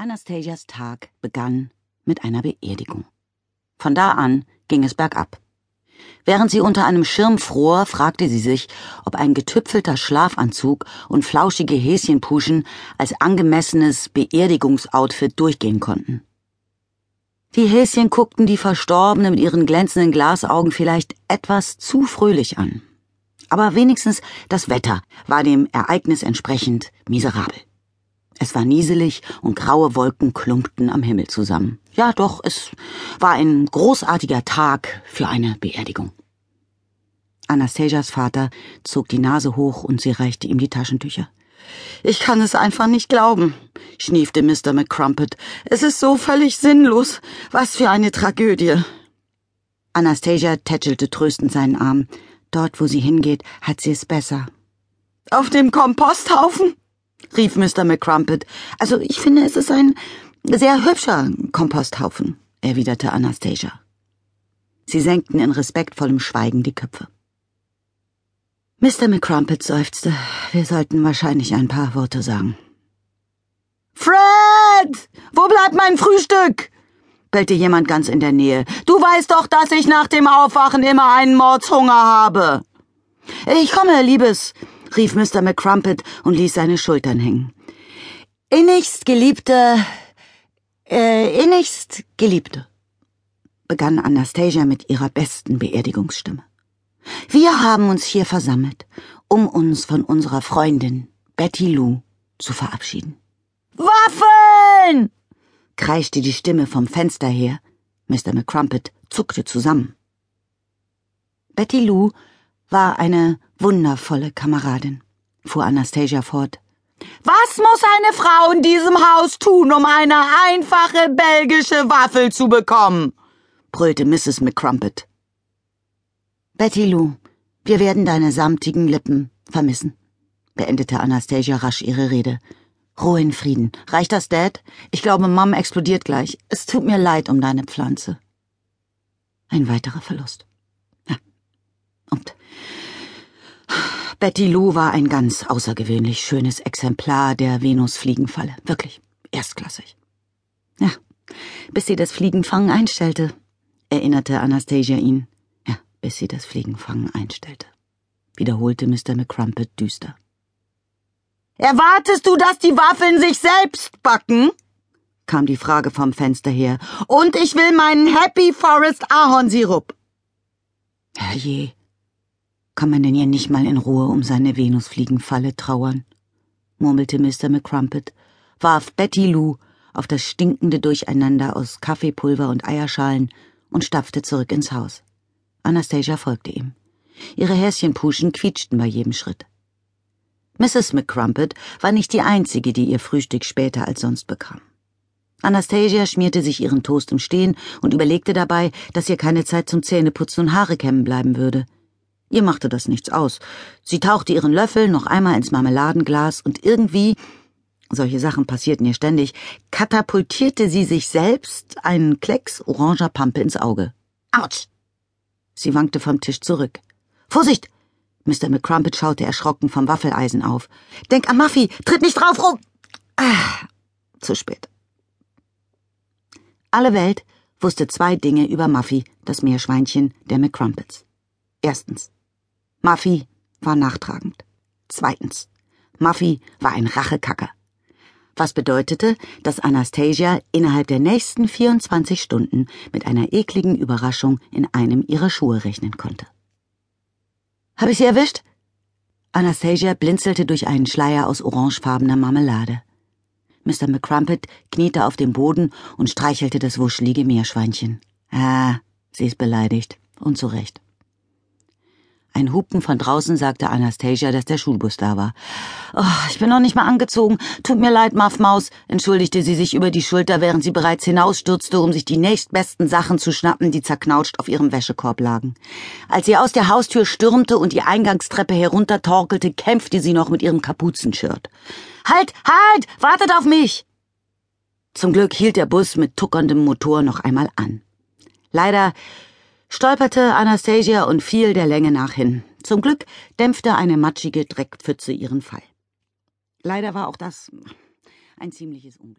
Anastasias Tag begann mit einer Beerdigung. Von da an ging es bergab. Während sie unter einem Schirm fror, fragte sie sich, ob ein getüpfelter Schlafanzug und flauschige Häschenpuschen als angemessenes Beerdigungsoutfit durchgehen konnten. Die Häschen guckten die Verstorbene mit ihren glänzenden Glasaugen vielleicht etwas zu fröhlich an. Aber wenigstens das Wetter war dem Ereignis entsprechend miserabel. Es war nieselig und graue Wolken klumpten am Himmel zusammen. Ja, doch, es war ein großartiger Tag für eine Beerdigung. Anastasias Vater zog die Nase hoch und sie reichte ihm die Taschentücher. Ich kann es einfach nicht glauben, schniefte Mr. McCrumpet. Es ist so völlig sinnlos. Was für eine Tragödie. Anastasia tätschelte tröstend seinen Arm. Dort, wo sie hingeht, hat sie es besser. Auf dem Komposthaufen? Rief Mr. McCrumpet. Also ich finde, es ist ein sehr hübscher Komposthaufen, erwiderte Anastasia. Sie senkten in respektvollem Schweigen die Köpfe. Mr. McCrumpet seufzte. Wir sollten wahrscheinlich ein paar Worte sagen. Fred! Wo bleibt mein Frühstück? bellte jemand ganz in der Nähe. Du weißt doch, dass ich nach dem Aufwachen immer einen Mordshunger habe. Ich komme, Liebes, rief Mr. McCrumpet und ließ seine Schultern hängen. Innigst geliebte, äh, innigst geliebte, begann Anastasia mit ihrer besten Beerdigungsstimme. Wir haben uns hier versammelt, um uns von unserer Freundin Betty Lou zu verabschieden. Waffeln! kreischte die Stimme vom Fenster her. Mr. McCrumpet zuckte zusammen. Betty Lou war eine wundervolle Kameradin, fuhr Anastasia fort. Was muss eine Frau in diesem Haus tun, um eine einfache belgische Waffel zu bekommen? brüllte Mrs. McCrumpet. Betty Lou, wir werden deine samtigen Lippen vermissen, beendete Anastasia rasch ihre Rede. Ruhe in Frieden. Reicht das, Dad? Ich glaube, Mom explodiert gleich. Es tut mir leid um deine Pflanze. Ein weiterer Verlust. Ja. Und Betty Lou war ein ganz außergewöhnlich schönes Exemplar der Venusfliegenfalle. Wirklich erstklassig. Ja, bis sie das Fliegenfangen einstellte, erinnerte Anastasia ihn. Ja, bis sie das Fliegenfangen einstellte, wiederholte Mr. McCrumpet düster. Erwartest du, dass die Waffeln sich selbst backen? kam die Frage vom Fenster her. Und ich will meinen Happy Forest Ahornsirup. Herrje, kann man denn ja nicht mal in Ruhe um seine Venusfliegenfalle trauern? murmelte Mr. McCrumpet, warf Betty Lou auf das stinkende Durcheinander aus Kaffeepulver und Eierschalen und stapfte zurück ins Haus. Anastasia folgte ihm. Ihre Häschenpuschen quietschten bei jedem Schritt. Mrs. McCrumpet war nicht die einzige, die ihr Frühstück später als sonst bekam. Anastasia schmierte sich ihren Toast im Stehen und überlegte dabei, dass ihr keine Zeit zum Zähneputzen und Haare kämmen bleiben würde. Ihr machte das nichts aus. Sie tauchte ihren Löffel noch einmal ins Marmeladenglas und irgendwie, solche Sachen passierten ihr ständig, katapultierte sie sich selbst einen Klecks oranger Pampe ins Auge. Autsch! Sie wankte vom Tisch zurück. Vorsicht! Mr. McCrumpet schaute erschrocken vom Waffeleisen auf. Denk an Muffy! Tritt nicht drauf rum! Ah, zu spät. Alle Welt wusste zwei Dinge über Muffy, das Meerschweinchen der McCrumpets. Erstens. Muffy war nachtragend. Zweitens. Muffy war ein Rachekacker. Was bedeutete, dass Anastasia innerhalb der nächsten 24 Stunden mit einer ekligen Überraschung in einem ihrer Schuhe rechnen konnte. Hab ich sie erwischt? Anastasia blinzelte durch einen Schleier aus orangefarbener Marmelade. Mr. McCrumpet kniete auf dem Boden und streichelte das wuschelige Meerschweinchen. Ah, sie ist beleidigt. Und zu Recht. Ein Hupen von draußen sagte Anastasia, dass der Schulbus da war. Oh, ich bin noch nicht mal angezogen. Tut mir leid, Muffmaus, entschuldigte sie sich über die Schulter, während sie bereits hinausstürzte, um sich die nächstbesten Sachen zu schnappen, die zerknautscht auf ihrem Wäschekorb lagen. Als sie aus der Haustür stürmte und die Eingangstreppe heruntertorkelte, kämpfte sie noch mit ihrem Kapuzenshirt. Halt, halt, wartet auf mich! Zum Glück hielt der Bus mit tuckerndem Motor noch einmal an. Leider stolperte Anastasia und fiel der Länge nach hin. Zum Glück dämpfte eine matschige Dreckpfütze ihren Fall. Leider war auch das ein ziemliches Unglück.